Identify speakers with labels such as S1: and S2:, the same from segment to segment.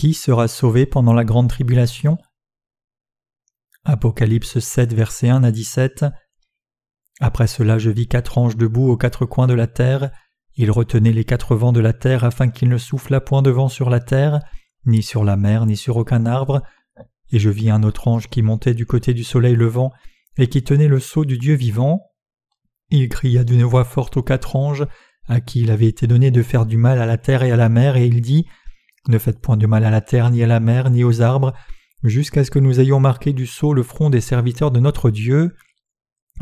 S1: Qui sera sauvé pendant la grande tribulation? Apocalypse 7, verset 1 à 17. Après cela, je vis quatre anges debout aux quatre coins de la terre. Ils retenaient les quatre vents de la terre afin qu'il ne soufflât point de vent sur la terre, ni sur la mer, ni sur aucun arbre. Et je vis un autre ange qui montait du côté du soleil levant et qui tenait le sceau du Dieu vivant. Il cria d'une voix forte aux quatre anges, à qui il avait été donné de faire du mal à la terre et à la mer, et il dit Ne faites point de mal à la terre, ni à la mer, ni aux arbres, jusqu'à ce que nous ayons marqué du sceau le front des serviteurs de notre Dieu.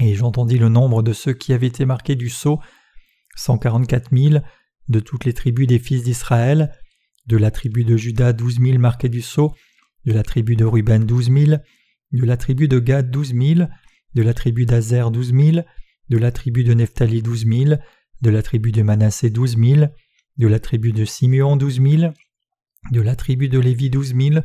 S1: Et j'entendis le nombre de ceux qui avaient été marqués du sceau, cent quarante-quatre mille, de toutes les tribus des fils d'Israël, de la tribu de Juda douze mille marqués du sceau, de la tribu de Ruben douze mille, de la tribu de Gad douze mille, de la tribu d'Azer douze mille, de la tribu de Nephtali douze mille, de la tribu de Manassé douze mille, de la tribu de Simeon douze mille, de la tribu de Lévi douze mille,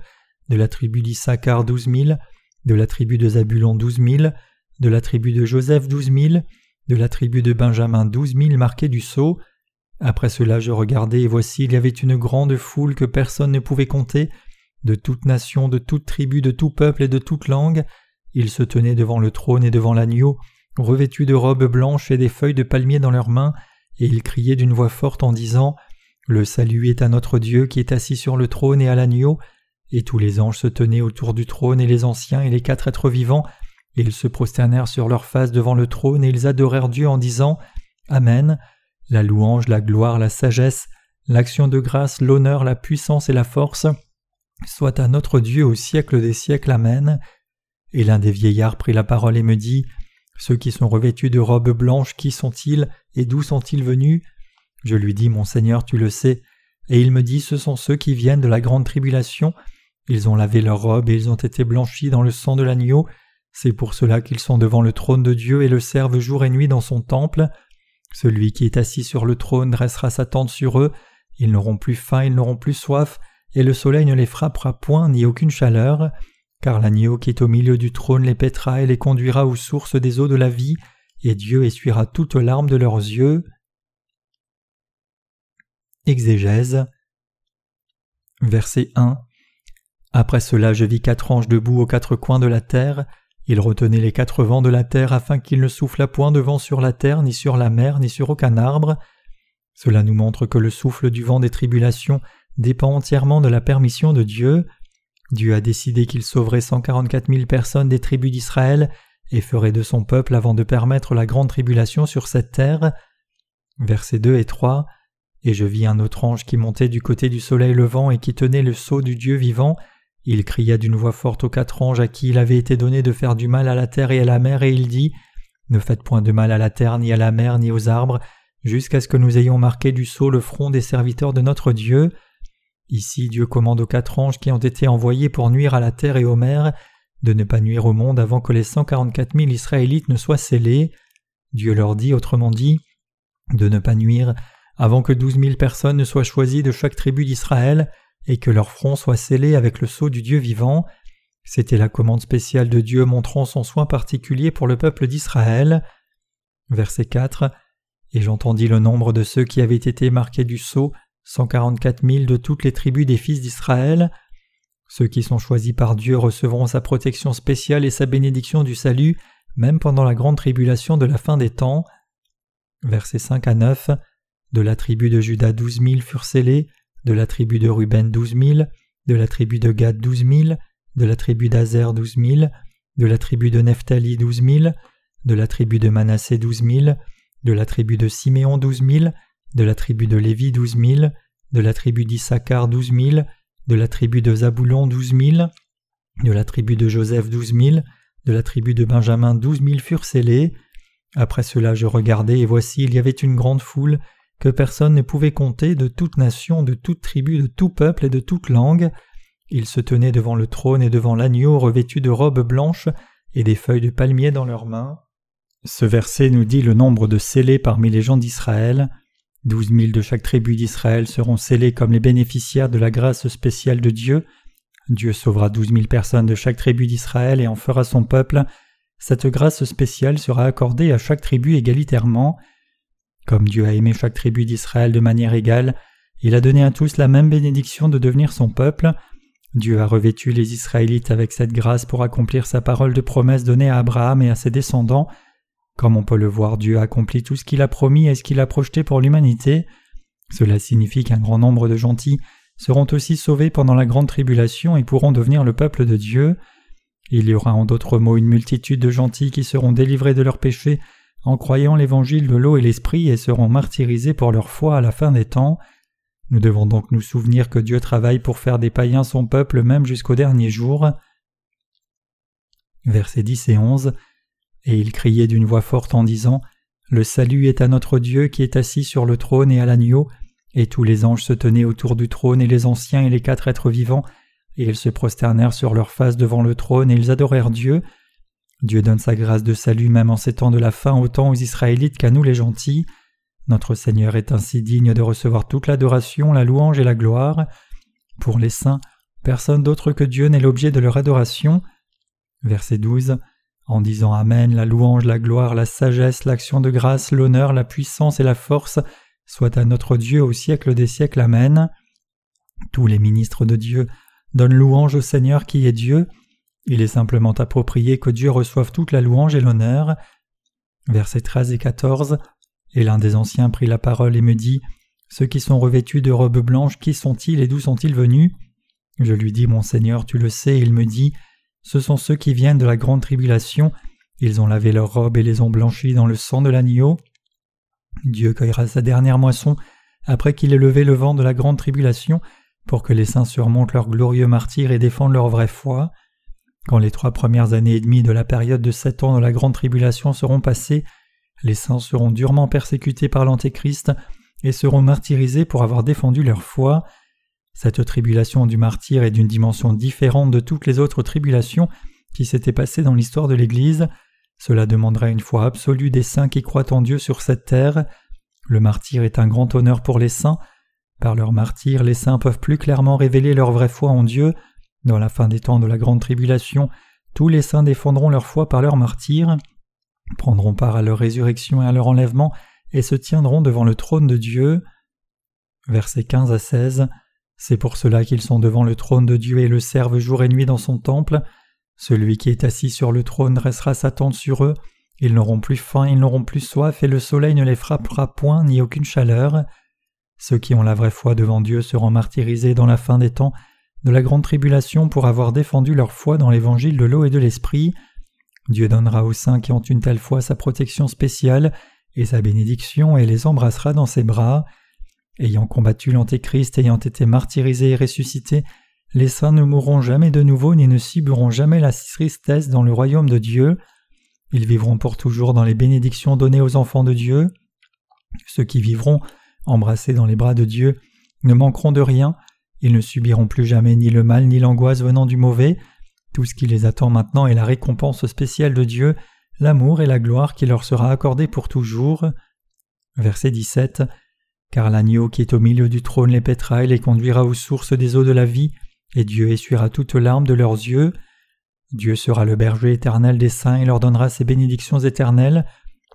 S1: de la tribu d'Issachar douze mille, de la tribu de Zabulon douze mille, de la tribu de Joseph douze mille, de la tribu de Benjamin douze mille marqués du sceau. Après cela je regardai, et voici il y avait une grande foule que personne ne pouvait compter, de toute nation, de toute tribu, de tout peuple et de toute langue. Ils se tenaient devant le trône et devant l'agneau, revêtus de robes blanches et des feuilles de palmier dans leurs mains, et ils criaient d'une voix forte en disant Le salut est à notre Dieu qui est assis sur le trône et à l'agneau. Et tous les anges se tenaient autour du trône et les anciens et les quatre êtres vivants, et ils se prosternèrent sur leurs faces devant le trône et ils adorèrent Dieu en disant Amen. La louange, la gloire, la sagesse, l'action de grâce, l'honneur, la puissance et la force soit à notre Dieu au siècle des siècles. Amen. Et l'un des vieillards prit la parole et me dit Ceux qui sont revêtus de robes blanches, qui sont-ils et d'où sont-ils venus? Je lui dis Mon Seigneur, tu le sais. Et il me dit Ce sont ceux qui viennent de la grande tribulation. Ils ont lavé leurs robes et ils ont été blanchis dans le sang de l'agneau. C'est pour cela qu'ils sont devant le trône de Dieu et le servent jour et nuit dans son temple. Celui qui est assis sur le trône dressera sa tente sur eux. Ils n'auront plus faim, ils n'auront plus soif, et le soleil ne les frappera point ni aucune chaleur car l'agneau qui est au milieu du trône les pètera et les conduira aux sources des eaux de la vie, et Dieu essuiera toutes larmes de leurs yeux. Exégèse Verset 1 Après cela je vis quatre anges debout aux quatre coins de la terre, ils retenaient les quatre vents de la terre afin qu'il ne soufflât point de vent sur la terre, ni sur la mer, ni sur aucun arbre. Cela nous montre que le souffle du vent des tribulations dépend entièrement de la permission de Dieu. Dieu a décidé qu'il sauverait cent quarante-quatre mille personnes des tribus d'Israël et ferait de son peuple avant de permettre la grande tribulation sur cette terre. Versets 2 et 3 Et je vis un autre ange qui montait du côté du soleil levant et qui tenait le sceau du Dieu vivant. Il cria d'une voix forte aux quatre anges à qui il avait été donné de faire du mal à la terre et à la mer, et il dit Ne faites point de mal à la terre, ni à la mer, ni aux arbres, jusqu'à ce que nous ayons marqué du sceau le front des serviteurs de notre Dieu. Ici Dieu commande aux quatre anges qui ont été envoyés pour nuire à la terre et aux mers de ne pas nuire au monde avant que les cent quarante-quatre mille Israélites ne soient scellés. Dieu leur dit, autrement dit, de ne pas nuire avant que douze mille personnes ne soient choisies de chaque tribu d'Israël et que leur front soit scellé avec le sceau du Dieu vivant. C'était la commande spéciale de Dieu montrant son soin particulier pour le peuple d'Israël. Verset 4 Et j'entendis le nombre de ceux qui avaient été marqués du sceau cent quarante-quatre mille de toutes les tribus des fils d'Israël. Ceux qui sont choisis par Dieu recevront sa protection spéciale et sa bénédiction du salut, même pendant la grande tribulation de la fin des temps. Versets 5 à 9 De la tribu de Juda douze mille furent scellés, de la tribu de Ruben douze mille, de la tribu de Gad douze mille, de la tribu d'Azer douze mille, de la tribu de Nephtali douze mille, de la tribu de Manassé douze mille, de la tribu de Siméon douze mille, de la tribu de Lévi douze mille, de la tribu d'Issachar douze mille, de la tribu de Zaboulon douze mille, de la tribu de Joseph douze mille, de la tribu de Benjamin douze mille furent scellés. Après cela je regardai, et voici il y avait une grande foule, que personne ne pouvait compter, de toute nation, de toute tribu, de tout peuple et de toute langue. Ils se tenaient devant le trône et devant l'agneau revêtus de robes blanches et des feuilles de palmier dans leurs mains. Ce verset nous dit le nombre de scellés parmi les gens d'Israël. Douze mille de chaque tribu d'Israël seront scellés comme les bénéficiaires de la grâce spéciale de Dieu. Dieu sauvera douze mille personnes de chaque tribu d'Israël et en fera son peuple. Cette grâce spéciale sera accordée à chaque tribu égalitairement. Comme Dieu a aimé chaque tribu d'Israël de manière égale, Il a donné à tous la même bénédiction de devenir son peuple. Dieu a revêtu les Israélites avec cette grâce pour accomplir sa parole de promesse donnée à Abraham et à ses descendants. Comme on peut le voir, Dieu a accompli tout ce qu'il a promis et ce qu'il a projeté pour l'humanité. Cela signifie qu'un grand nombre de gentils seront aussi sauvés pendant la grande tribulation et pourront devenir le peuple de Dieu. Il y aura en d'autres mots une multitude de gentils qui seront délivrés de leurs péchés en croyant l'évangile de l'eau et l'esprit et seront martyrisés pour leur foi à la fin des temps. Nous devons donc nous souvenir que Dieu travaille pour faire des païens son peuple même jusqu'au dernier jour. Versets 10 et 11 Et il criait d'une voix forte en disant Le salut est à notre Dieu qui est assis sur le trône et à l'agneau, et tous les anges se tenaient autour du trône et les anciens et les quatre êtres vivants, et ils se prosternèrent sur leur face devant le trône et ils adorèrent Dieu. Dieu donne sa grâce de salut même en ces temps de la fin autant aux Israélites qu'à nous les gentils. Notre Seigneur est ainsi digne de recevoir toute l'adoration, la louange et la gloire. Pour les saints, personne d'autre que Dieu n'est l'objet de leur adoration. Verset 12. En disant Amen, la louange, la gloire, la sagesse, l'action de grâce, l'honneur, la puissance et la force soit à notre Dieu au siècle des siècles. Amen. Tous les ministres de Dieu donnent louange au Seigneur qui est Dieu. Il est simplement approprié que Dieu reçoive toute la louange et l'honneur. Versets 13 et 14. Et l'un des anciens prit la parole et me dit Ceux qui sont revêtus de robes blanches, qui sont-ils et d'où sont-ils venus? Je lui dis Mon Seigneur, tu le sais, et il me dit Ce sont ceux qui viennent de la grande tribulation, ils ont lavé leurs robes et les ont blanchies dans le sang de l'agneau. Dieu cueillera sa dernière moisson après qu'il ait levé le vent de la grande tribulation pour que les saints surmontent leur glorieux martyr et défendent leur vraie foi. Quand les trois premières années et demie de la période de sept ans de la grande tribulation seront passées, les saints seront durement persécutés par l'Antéchrist et seront martyrisés pour avoir défendu leur foi. Cette tribulation du martyr est d'une dimension différente de toutes les autres tribulations qui s'étaient passées dans l'histoire de l'Église. Cela demanderait une foi absolue des saints qui croient en Dieu sur cette terre. Le martyr est un grand honneur pour les saints. Par leur martyr, les saints peuvent plus clairement révéler leur vraie foi en Dieu. Dans la fin des temps de la grande tribulation, tous les saints défendront leur foi par leur martyr, prendront part à leur résurrection et à leur enlèvement, et se tiendront devant le trône de Dieu. Versets 15 à 16 C'est pour cela qu'ils sont devant le trône de Dieu et le servent jour et nuit dans son temple. Celui qui est assis sur le trône dressera sa tente sur eux. Ils n'auront plus faim, ils n'auront plus soif, et le soleil ne les frappera point, ni aucune chaleur. Ceux qui ont la vraie foi devant Dieu seront martyrisés dans la fin des temps de la grande tribulation pour avoir défendu leur foi dans l'évangile de l'eau et de l'esprit. Dieu donnera aux saints qui ont une telle foi sa protection spéciale et sa bénédiction et les embrassera dans ses bras. Ayant combattu l'Antéchrist, ayant été martyrisés et ressuscités, les saints ne mourront jamais de nouveau ni ne subiront jamais la tristesse dans le royaume de Dieu. Ils vivront pour toujours dans les bénédictions données aux enfants de Dieu. Ceux qui vivront, embrassés dans les bras de Dieu, ne manqueront de rien, ils ne subiront plus jamais ni le mal ni l'angoisse venant du mauvais. Tout ce qui les attend maintenant est la récompense spéciale de Dieu, l'amour et la gloire qui leur sera accordée pour toujours. Verset 17 Car l'agneau qui est au milieu du trône les pètera et les conduira aux sources des eaux de la vie, et Dieu essuiera toutes larmes de leurs yeux. Dieu sera le berger éternel des saints et leur donnera ses bénédictions éternelles.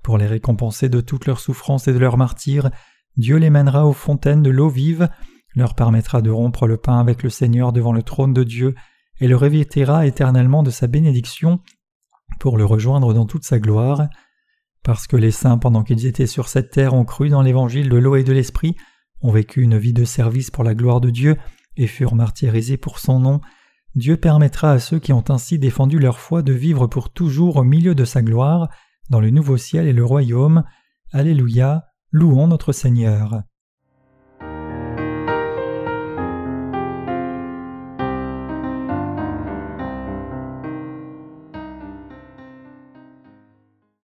S1: Pour les récompenser de toutes leurs souffrances et de leurs martyrs, Dieu les mènera aux fontaines de l'eau vive, leur permettra de rompre le pain avec le Seigneur devant le trône de Dieu, et le revêtira éternellement de sa bénédiction pour le rejoindre dans toute sa gloire. Parce que les saints, pendant qu'ils étaient sur cette terre, ont cru dans l'évangile de l'eau et de l'esprit, ont vécu une vie de service pour la gloire de Dieu, et furent martyrisés pour son nom, Dieu permettra à ceux qui ont ainsi défendu leur foi de vivre pour toujours au milieu de sa gloire, dans le nouveau ciel et le royaume. Alléluia, louons notre Seigneur.